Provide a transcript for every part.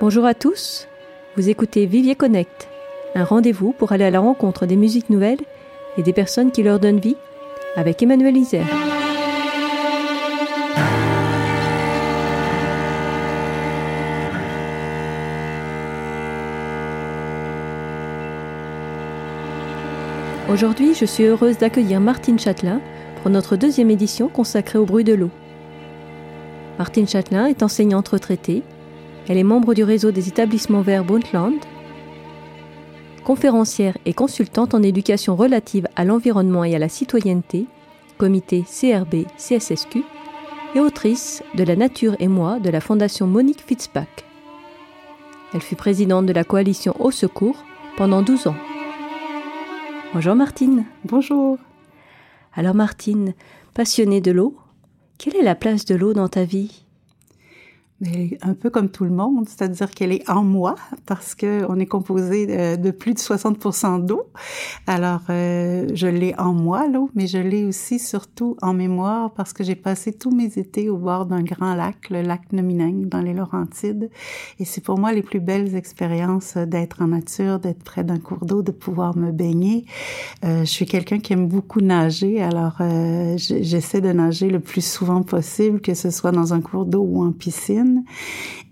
Bonjour à tous, vous écoutez Vivier Connect, un rendez-vous pour aller à la rencontre des musiques nouvelles et des personnes qui leur donnent vie avec Emmanuel Isère. Aujourd'hui, je suis heureuse d'accueillir Martine Châtelain pour notre deuxième édition consacrée au bruit de l'eau. Martine Châtelain est enseignante retraitée. Elle est membre du réseau des établissements verts Bundland, conférencière et consultante en éducation relative à l'environnement et à la citoyenneté, comité CRB CSSQ, et autrice de La nature et moi de la Fondation Monique Fitzpack. Elle fut présidente de la coalition Au Secours pendant 12 ans. Bonjour Martine. Bonjour. Alors Martine, passionnée de l'eau, quelle est la place de l'eau dans ta vie? Un peu comme tout le monde, c'est-à-dire qu'elle est en moi parce que on est composé de, plus de 60% d'eau. Alors euh, je l'ai en moi l'eau, mais je l'ai aussi surtout en mémoire parce que j'ai passé tous mes étés au bord d'un grand lac, le lac Nomineng dans les Laurentides, et c'est pour moi les plus belles expériences d'être en nature, d'être près d'un cours d'eau, de pouvoir me baigner. Euh, je suis quelqu'un qui aime beaucoup nager, alors euh, j'essaie de nager le plus souvent possible, que ce soit dans un cours d'eau ou en piscine.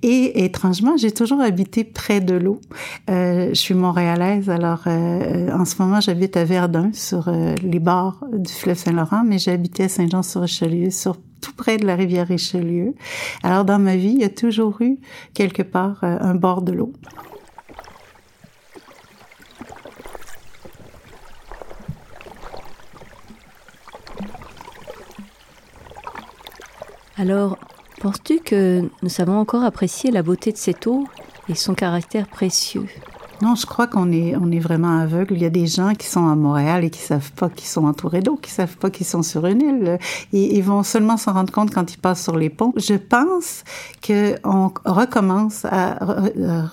Et étrangement, j'ai toujours habité près de l'eau. Euh, je suis montréalaise, alors euh, en ce moment, j'habite à Verdun, sur euh, les bords du fleuve Saint-Laurent, mais j'habitais à Saint-Jean-sur-Richelieu, sur tout près de la rivière Richelieu. Alors dans ma vie, il y a toujours eu quelque part un bord de l'eau. Alors, Penses-tu que nous savons encore apprécier la beauté de cette eau et son caractère précieux? Non, je crois qu'on est, on est vraiment aveugle. Il y a des gens qui sont à Montréal et qui savent pas qu'ils sont entourés d'eau, qui savent pas qu'ils sont sur une île. Ils vont seulement s'en rendre compte quand ils passent sur les ponts. Je pense qu'on recommence à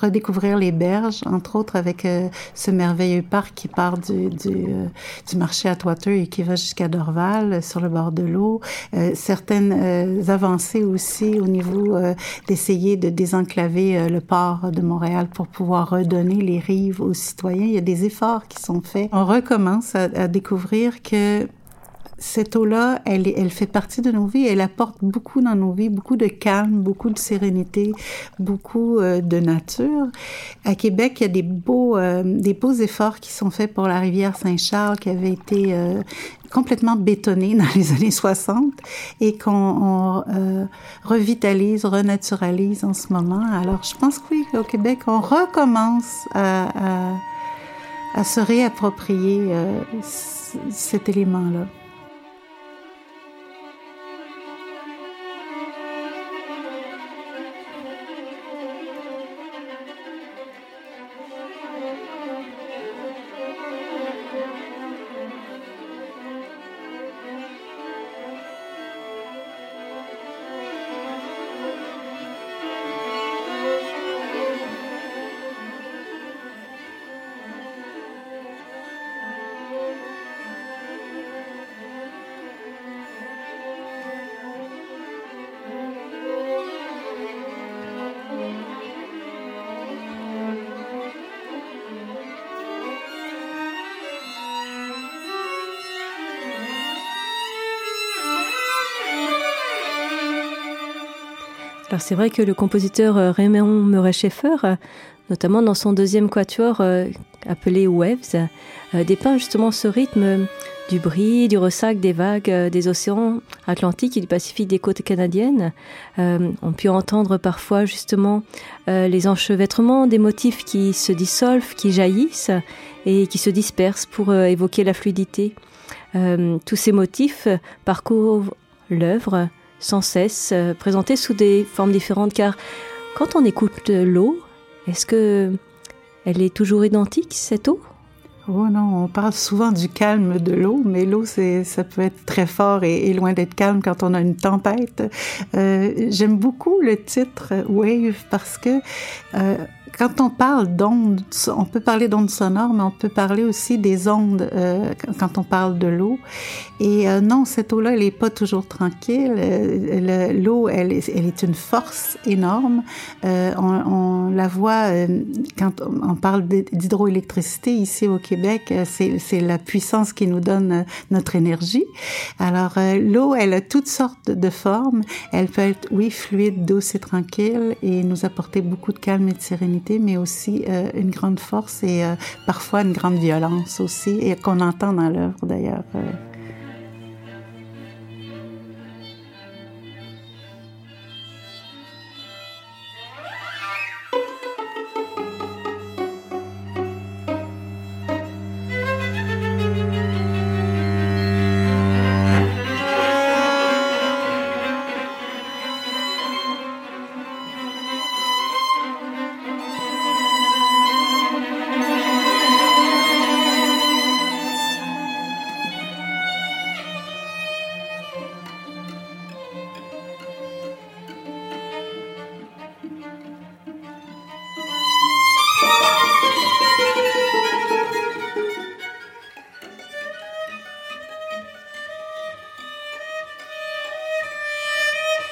redécouvrir les berges, entre autres avec euh, ce merveilleux parc qui part du, du, euh, du marché à Toiteux et qui va jusqu'à Dorval, sur le bord de l'eau. Euh, certaines avancées aussi au niveau d'essayer de désenclaver le port de Montréal pour pouvoir redonner les aux citoyens. Il y a des efforts qui sont faits. On recommence à, découvrir que cette eau-là, elle, fait partie de nos vies, elle apporte beaucoup dans nos vies, beaucoup de calme, beaucoup de sérénité, beaucoup euh, de nature. À Québec, il y a des beaux, euh, des beaux efforts qui sont faits pour la rivière Saint-Charles qui avait été euh, complètement bétonnée dans les années 60 et qu'on revitalise, renaturalise en ce moment. Alors, je pense que oui, au Québec, on recommence à se réapproprier cet élément-là. C'est vrai que le compositeur euh, Raymond Murray Schaeffer, euh, notamment dans son deuxième quatuor euh, appelé Waves, dépeint justement ce rythme du bruit, du ressac des vagues des océans Atlantiques et du Pacifique des côtes canadiennes. on peut entendre parfois justement les enchevêtrements des motifs qui se dissolvent, qui jaillissent et qui se dispersent pour évoquer la fluidité. tous ces motifs parcourent l'œuvre sans cesse, euh, présentée sous des formes différentes, car quand on écoute l'eau, est-ce que elle est toujours identique, cette eau? Oh non, on parle souvent du calme de l'eau, mais l'eau, ça peut être très fort et, loin d'être calme quand on a une tempête. Euh, j'aime beaucoup le titre Wave parce que euh, quand on parle d'ondes, on peut parler d'ondes sonores, mais on peut parler aussi des ondes euh, quand on parle de l'eau. Et euh, non, cette eau-là, elle n'est pas toujours tranquille. Euh, l'eau, elle, elle, est une force énorme. Euh, on, on, la voit quand on parle d'hydroélectricité ici au Québec, c'est la puissance qui nous donne notre énergie. Alors, l'eau, elle a toutes sortes de formes. Elle peut être, oui, fluide, douce et tranquille et nous apporter beaucoup de calme et de sérénité, mais aussi une grande force et parfois une grande violence aussi, et qu'on entend dans l'œuvre d'ailleurs.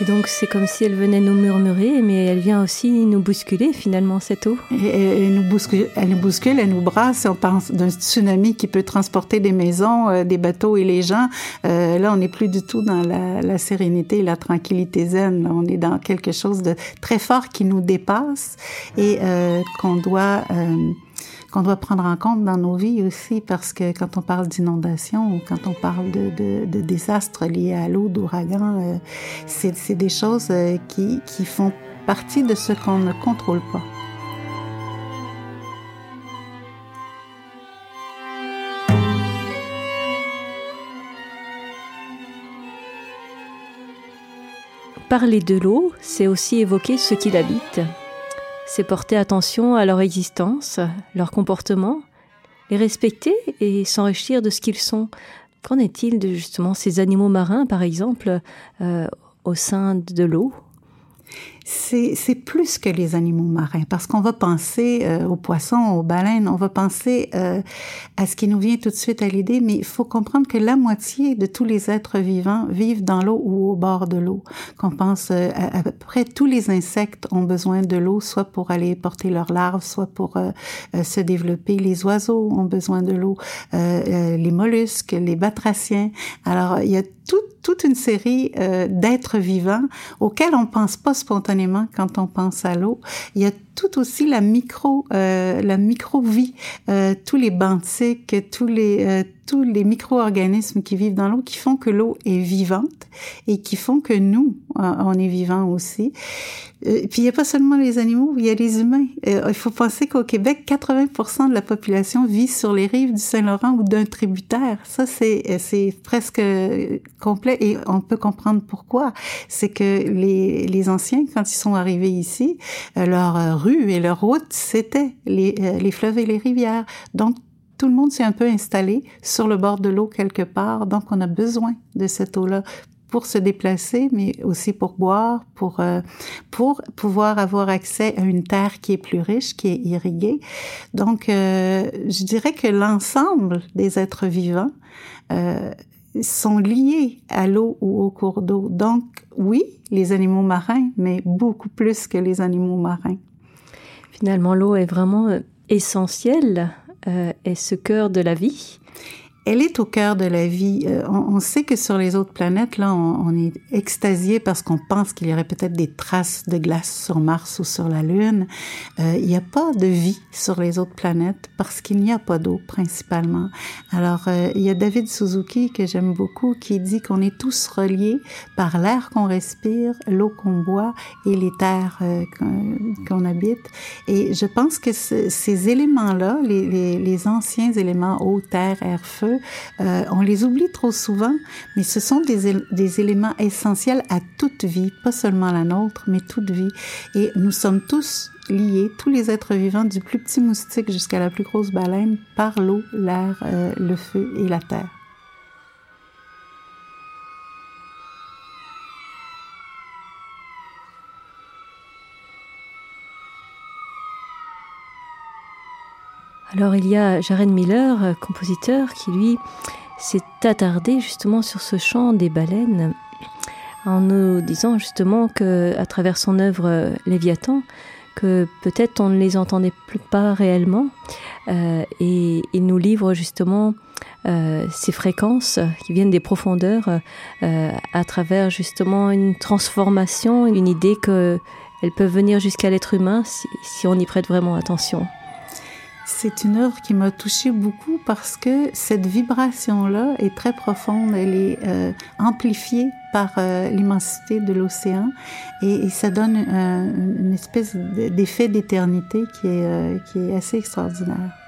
Et donc c'est comme si elle venait nous murmurer, mais elle vient aussi nous bousculer finalement cette eau. Elle nous bouscule, elle nous brasse. On pense d'un tsunami qui peut transporter des maisons, euh, des bateaux et les gens. Euh, là, on n'est plus du tout dans la, la, sérénité et la tranquillité zen. On est dans quelque chose de très fort qui nous dépasse et euh, qu'on doit euh, qu'on doit prendre en compte dans nos vies aussi, parce que quand on parle d'inondation ou quand on parle de, désastres liés à l'eau, d'ouragan, euh, c'est des choses euh, qui, qui font partie de ce qu'on ne contrôle pas. Parler de l'eau, c'est aussi évoquer ce qui l'habite, c'est porter attention à leur existence, leur comportement, les respecter et s'enrichir de ce qu'ils sont. Qu'en est-il de justement ces animaux marins, par exemple, euh, au sein de l'eau? C'est plus que les animaux marins, parce qu'on va penser euh, aux poissons, aux baleines, on va penser euh, à ce qui nous vient tout de suite à l'idée, mais il faut comprendre que la moitié de tous les êtres vivants vivent dans l'eau ou au bord de l'eau. Qu'on pense euh, à, peu près tous les insectes ont besoin de l'eau, soit pour aller porter leurs larves, soit pour se développer. Les oiseaux ont besoin de l'eau, les mollusques, les batraciens. Alors, il y a toute une série d'êtres vivants auxquels on pense pas spontanément quand on pense à l'eau. Il y a tout aussi la micro, euh, la micro-vie, euh, tous les benthiques, tous les, euh, tous les micro-organismes qui vivent dans l'eau, qui font que l'eau est vivante et qui font que nous, euh, on est vivants aussi. Euh, puis il n'y a pas seulement les animaux, il y a les humains. Euh, il faut penser qu'au Québec, 80% de la population vit sur les rives du Saint-Laurent ou d'un tributaire. Ça, c'est c'est presque complet et on peut comprendre pourquoi. C'est que les, les anciens, quand ils sont arrivés ici, leur rue et leur route, c'était les, les fleuves et les rivières. Donc tout le monde s'est un peu installé sur le bord de l'eau quelque part, donc on a besoin de cette eau-là pour se déplacer, mais aussi pour boire, pour euh, pour pouvoir avoir accès à une terre qui est plus riche, qui est irriguée. Donc, euh, je dirais que l'ensemble des êtres vivants euh, sont liés à l'eau ou au cours d'eau. Donc, oui, les animaux marins, mais beaucoup plus que les animaux marins. Finalement, l'eau est vraiment euh, essentielle, euh, est ce cœur de la vie elle est au cœur de la vie. Euh, on, sait que sur les autres planètes, là, on, est extasié parce qu'on pense qu'il y aurait peut-être des traces de glace sur Mars ou sur la Lune. Euh, il n'y a pas de vie sur les autres planètes parce qu'il n'y a pas d'eau principalement. Alors, euh, il y a David Suzuki que j'aime beaucoup qui dit qu'on est tous reliés par l'air qu'on respire, l'eau qu'on boit et les terres qu'on habite. Et je pense que ces éléments-là, les, anciens éléments eau, terre, air, feu, euh, on les oublie trop souvent, mais ce sont des, des, éléments essentiels à toute vie, pas seulement la nôtre, mais toute vie. Et nous sommes tous liés, tous les êtres vivants, du plus petit moustique jusqu'à la plus grosse baleine, par l'eau, l'air, euh, le feu et la terre. Alors il y a Jared Miller, euh, compositeur, qui lui s'est attardé justement sur ce chant des baleines en nous disant justement que à travers son œuvre euh, Léviathan que peut-être on ne les entendait plus pas réellement euh, et il nous livre justement ces fréquences qui viennent des profondeurs à travers justement une transformation, une idée que elles peuvent venir jusqu'à l'être humain si on y prête vraiment attention. C'est une œuvre qui m'a touchée beaucoup parce que cette vibration-là est très profonde, elle est euh, amplifiée par euh, l'immensité de l'océan et, ça donne euh, une espèce d'effet d'éternité qui, euh, qui est assez extraordinaire.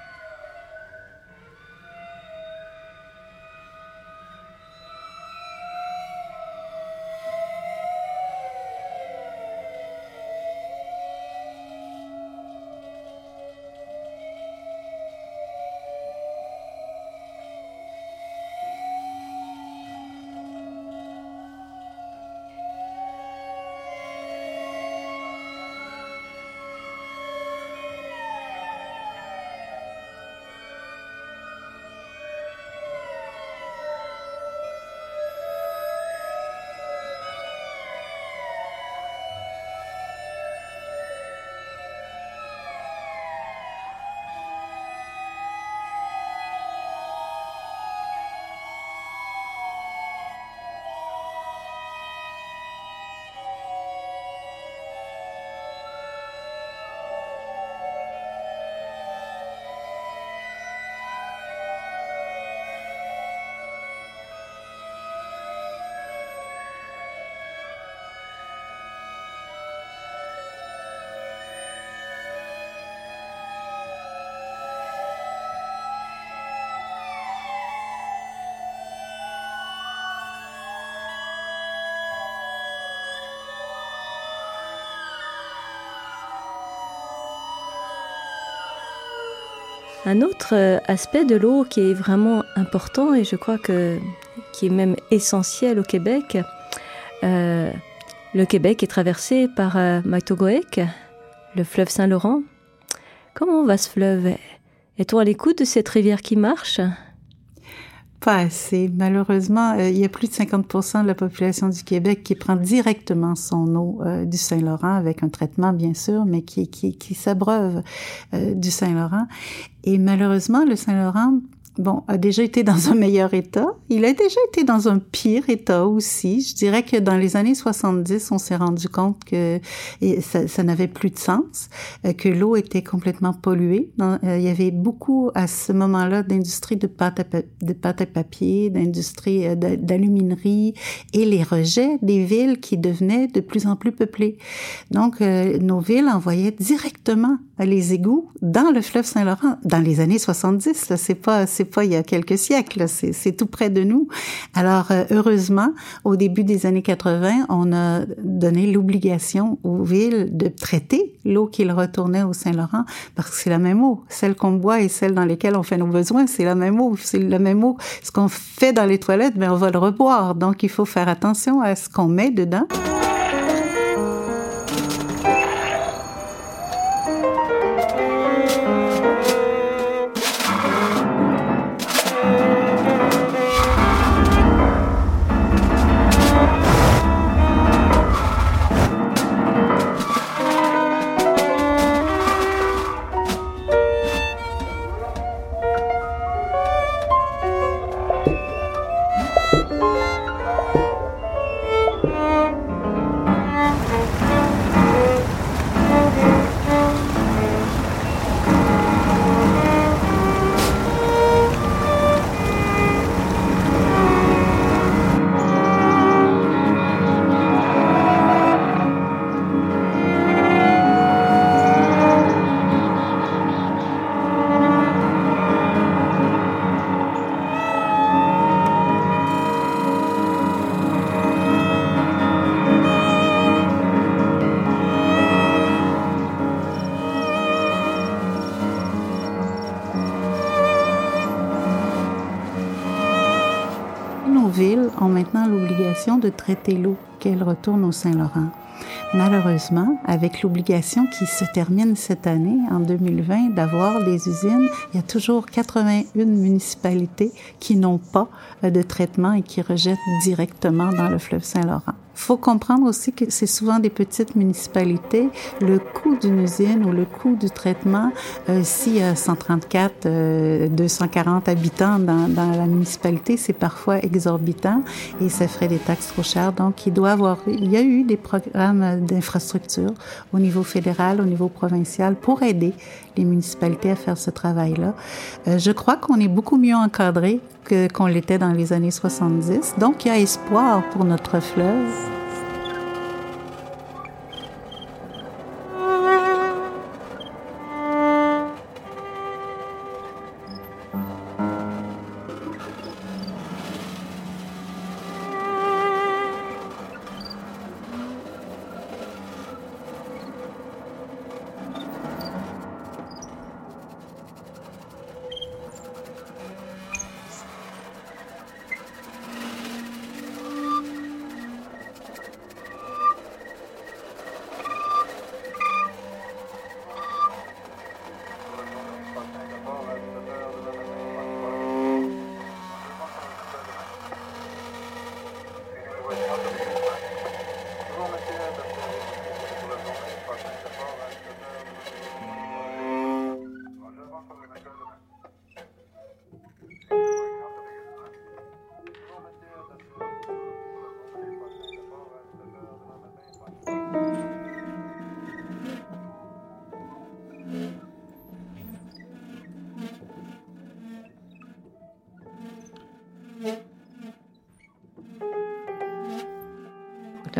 Un autre euh, aspect de l'eau qui est vraiment important et je crois que qui est même essentiel au Québec, euh, le Québec est traversé par euh, le fleuve Saint-Laurent. Comment va ce fleuve? Est-on à l'écoute de cette rivière qui marche? Pas assez. Malheureusement, euh, il y a plus de 50 de la population du Québec qui prend directement son eau euh, du Saint-Laurent avec un traitement, bien sûr, mais qui, qui, qui s'abreuve euh, du Saint-Laurent. Et malheureusement, le Saint-Laurent bon, a déjà été dans un meilleur état. Il a déjà été dans un pire état aussi. Je dirais que dans les années 70, on s'est rendu compte que ça, n'avait plus de sens, euh, que l'eau était complètement polluée. Euh, il y avait beaucoup à ce moment-là d'industrie de pâte à, de pâte à papier, d'industrie euh, d'aluminerie et les rejets des villes qui devenaient de plus en plus peuplées. Donc, nos villes envoyaient directement les égouts dans le fleuve Saint-Laurent dans les années 70. Là, c'est pas, c'est pas il y a quelques siècles. C'est, c'est tout près de nous. Alors, euh, heureusement, au début des années 80, on a donné l'obligation aux villes de traiter l'eau qu'ils retournaient au Saint-Laurent parce que c'est la même eau. Celle qu'on boit et celle dans lesquelles on fait nos besoins, c'est la même eau. C'est la même eau. Ce qu'on fait dans les toilettes, mais ben, on va le reboire. Donc, il faut faire attention à ce qu'on met dedans. De traiter l'eau qu'elle retourne au Saint-Laurent. malheureusement, avec l'obligation qui se termine cette année, en 2020, d'avoir des usines, il y a toujours 81 municipalités qui n'ont pas de traitement et qui rejettent directement dans le fleuve Saint-Laurent faut comprendre aussi que c'est souvent des petites municipalités. Le coût d'une usine ou le coût du traitement, euh, s'il y a 134, 240 habitants dans, dans la municipalité, c'est parfois exorbitant et ça ferait des taxes trop chères. Donc, il doit avoir, il y a eu des programmes d'infrastructure au niveau fédéral, au niveau provincial pour aider les municipalités à faire ce travail-là. Euh, je crois qu'on est beaucoup mieux encadré qu'on l'était dans les années 70. Donc, il y a espoir pour notre fleuve.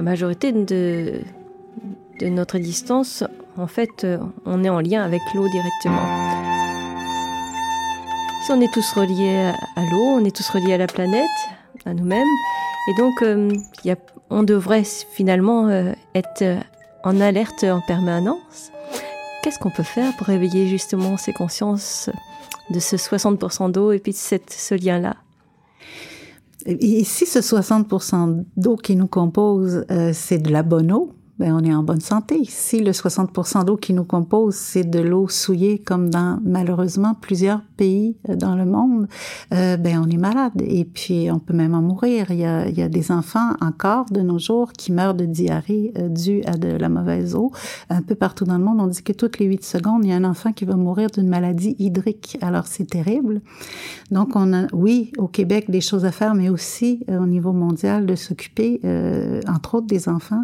Majorité de, notre distance, en fait, on est en lien avec l'eau directement. Si on est tous reliés à l'eau, on est tous reliés à la planète, à nous-mêmes, et donc euh, on devrait finalement euh, être en alerte en permanence. Qu'est-ce qu'on peut faire pour réveiller justement ces consciences de ce 60% d'eau et puis de cette, ce lien-là? Et si ce 60% d'eau qui nous compose, euh, c'est de la bonne eau, ben on est en bonne santé. Si le 60% d'eau qui nous compose, c'est de l'eau souillée, comme dans malheureusement plusieurs pays euh, dans le monde, euh, ben on est malade. Et puis on peut même en mourir. Il y a, il y a des enfants encore de nos jours qui meurent de diarrhée euh, due à de la mauvaise eau. Un peu partout dans le monde, on dit que toutes les 8 secondes, il y a un enfant qui va mourir d'une maladie hydrique. Alors c'est terrible. Donc on a, oui, au Québec, des choses à faire, mais aussi au niveau mondial de s'occuper, entre autres, des enfants.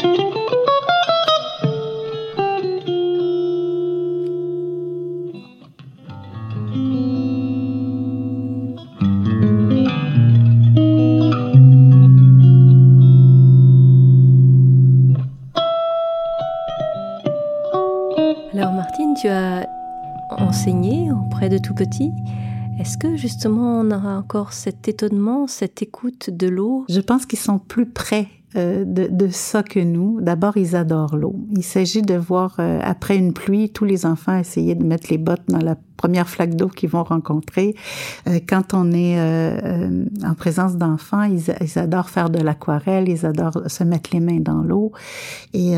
Est-ce que justement on aura encore cet étonnement, cette écoute de l'eau? Je pense qu'ils sont plus près euh, de, de, ça que nous. D'abord, ils adorent l'eau. Il s'agit de voir, euh, après une pluie, tous les enfants essayer de mettre les bottes dans la première flaque d'eau qu'ils vont rencontrer. Euh, quand on est euh, en présence d'enfants, ils, adorent faire de l'aquarelle, ils adorent se mettre les mains dans l'eau. Et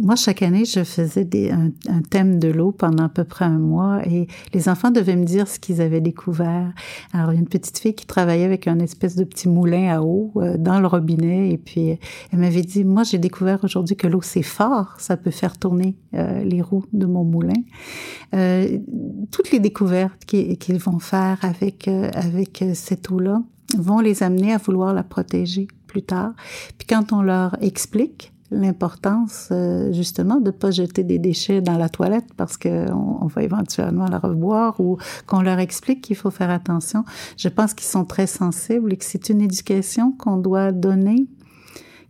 moi, chaque année, je faisais un, thème de l'eau pendant à peu près un mois et les enfants devaient me dire ce qu'ils avaient découvert. Alors, il y a une petite fille qui travaillait avec un espèce de petit moulin à eau dans le robinet et puis elle m'avait dit, moi j'ai découvert aujourd'hui que l'eau c'est fort, ça peut faire tourner euh, les roues de mon moulin. Euh, les découvertes qu'ils vont faire avec euh, avec cette eau-là vont les amener à vouloir la protéger plus tard. Puis quand on leur explique l'importance euh, justement de pas jeter des déchets dans la toilette parce que on, va éventuellement la revoir ou qu'on leur explique qu'il faut faire attention. Je pense qu'ils sont très sensibles et que c'est une éducation qu'on doit donner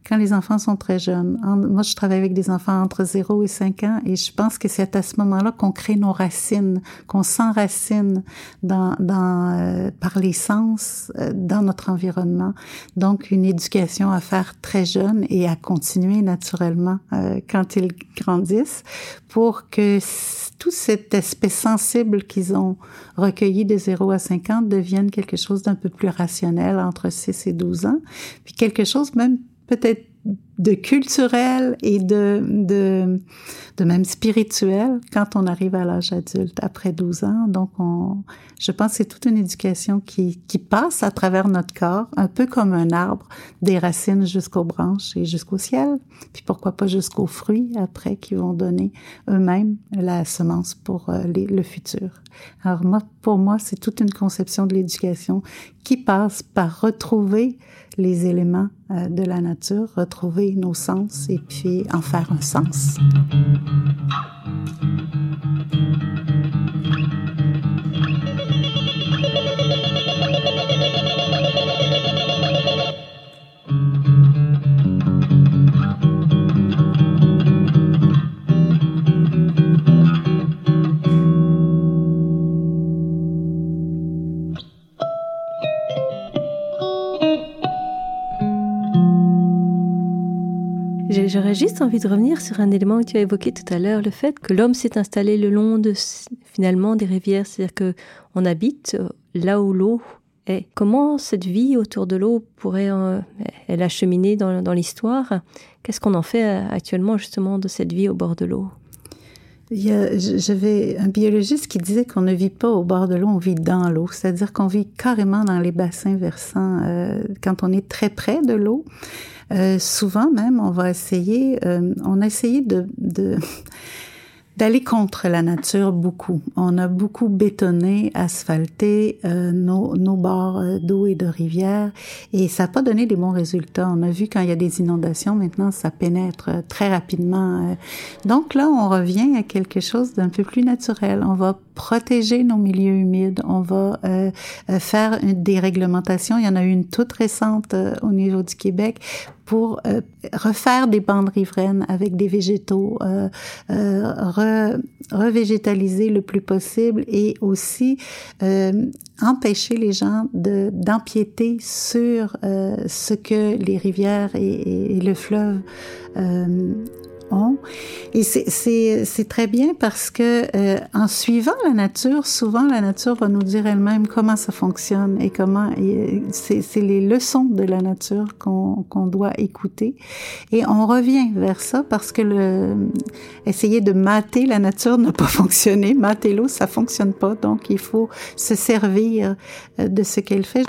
quand les enfants sont très jeunes. moi, je travaille avec des enfants entre 0 et 5 ans et je pense que c'est à ce moment-là qu'on crée nos racines, qu'on s'enracine dans, dans, euh, par les sens euh, dans notre environnement. Donc, une éducation à faire très jeune et à continuer naturellement euh, quand ils grandissent pour que tout cet aspect sensible qu'ils ont recueilli de 0 à 5 ans devienne quelque chose d'un peu plus rationnel entre 6 et 12 ans, puis quelque chose même peut-être de culturel et de, de, de même spirituel quand on arrive à l'âge adulte, après 12 ans. Donc, on, je pense que c'est toute une éducation qui, qui passe à travers notre corps, un peu comme un arbre, des racines jusqu'aux branches et jusqu'au ciel, puis pourquoi pas jusqu'aux fruits après qui vont donner eux-mêmes la semence pour euh, le futur. Alors moi, pour moi, c'est toute une conception de l'éducation qui passe par retrouver les éléments euh, de la nature, retrouver nos sens et puis en faire un sens. J'aurais juste envie de revenir sur un élément que tu as évoqué tout à l'heure, le fait que l'homme s'est installé le long de finalement des rivières, c'est-à-dire que on habite euh, là où l'eau est. Comment cette vie autour de l'eau pourrait euh, acheminer dans, dans l'histoire? Qu'est-ce qu'on en fait euh, actuellement justement de cette vie au bord de l'eau? J'avais un biologiste qui disait qu'on ne vit pas au bord de l'eau, on vit dans l'eau, c'est-à-dire qu'on vit carrément dans les bassins versants euh, quand on est très près de l'eau. Euh, souvent même, on va essayer, euh, on a essayé de, de d'aller contre la nature beaucoup. On a beaucoup bétonné, asphalté euh, nos, nos bords euh, d'eau et de rivières et ça n'a pas donné des bons résultats. On a vu quand il y a des inondations, maintenant ça pénètre euh, très rapidement. Donc là, on revient à quelque chose d'un peu plus naturel. On va protéger nos milieux humides, on va euh, faire des réglementations. Il y en a une toute récente au niveau du Québec pour euh, refaire des bandes riveraines avec des végétaux, euh, euh, revégétaliser le plus possible et aussi empêcher les gens de d'empiéter sur ce que les rivières et, et le fleuve et c'est très bien parce que euh, en suivant la nature, souvent la nature va nous dire elle-même comment ça fonctionne et comment. C'est les leçons de la nature qu'on qu'on doit écouter. Et on revient vers ça parce que le essayer de mater la nature n'a pas fonctionné. Mater l'eau, ça fonctionne pas. Donc il faut se servir euh, de ce qu'elle fait.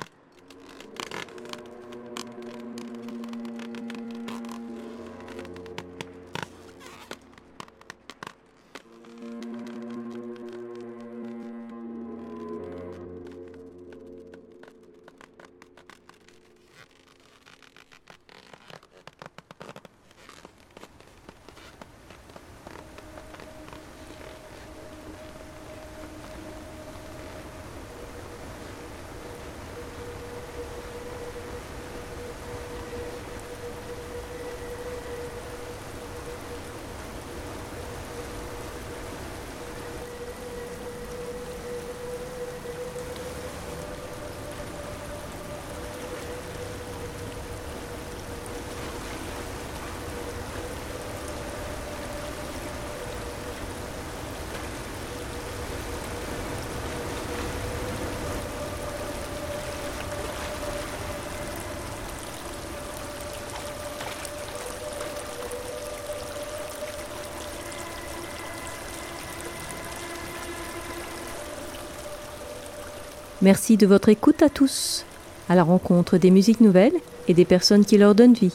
Merci de votre écoute à tous, à la rencontre des musiques nouvelles et des personnes qui leur donnent vie.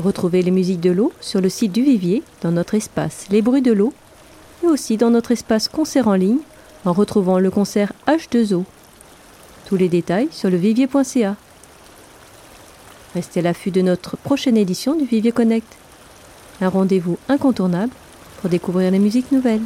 Retrouvez les musiques de l'eau sur le site du Vivier, dans notre espace Les Bruits de l'eau, et aussi dans notre espace concert en ligne, en retrouvant le concert H2O. Tous les détails sur le vivier.ca. Restez à l'affût de notre prochaine édition du Vivier Connect, un rendez-vous incontournable pour découvrir les musiques nouvelles.